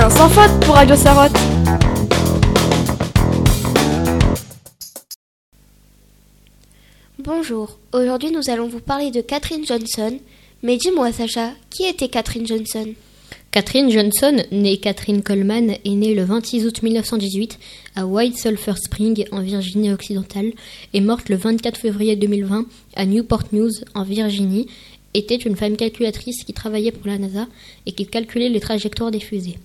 un sans faute pour Radio Sarotte. Bonjour, aujourd'hui nous allons vous parler de Catherine Johnson. Mais dis-moi Sacha, qui était Catherine Johnson? Catherine Johnson, née Catherine Coleman, est née le 26 août 1918 à White Sulphur Spring en Virginie occidentale et morte le 24 février 2020 à Newport News en Virginie, était une femme calculatrice qui travaillait pour la NASA et qui calculait les trajectoires des fusées.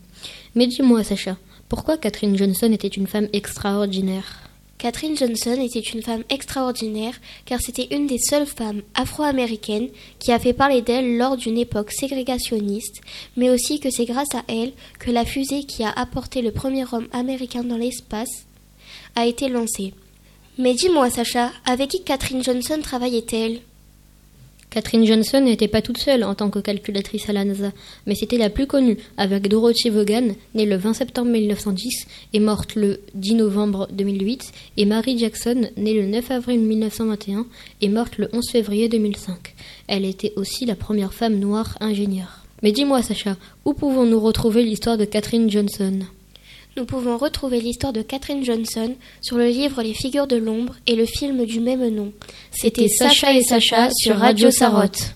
Mais dis-moi Sacha, pourquoi Catherine Johnson était une femme extraordinaire? Catherine Johnson était une femme extraordinaire car c'était une des seules femmes afro-américaines qui a fait parler d'elle lors d'une époque ségrégationniste, mais aussi que c'est grâce à elle que la fusée qui a apporté le premier homme américain dans l'espace a été lancée. Mais dis-moi Sacha, avec qui Catherine Johnson travaillait-elle? Catherine Johnson n'était pas toute seule en tant que calculatrice à la NASA, mais c'était la plus connue, avec Dorothy Vaughan, née le 20 septembre 1910 et morte le 10 novembre 2008, et Mary Jackson, née le 9 avril 1921 et morte le 11 février 2005. Elle était aussi la première femme noire ingénieure. Mais dis-moi, Sacha, où pouvons-nous retrouver l'histoire de Catherine Johnson? Nous pouvons retrouver l'histoire de Catherine Johnson sur le livre Les figures de l'ombre et le film du même nom. C'était Sacha et Sacha sur Radio Sarotte.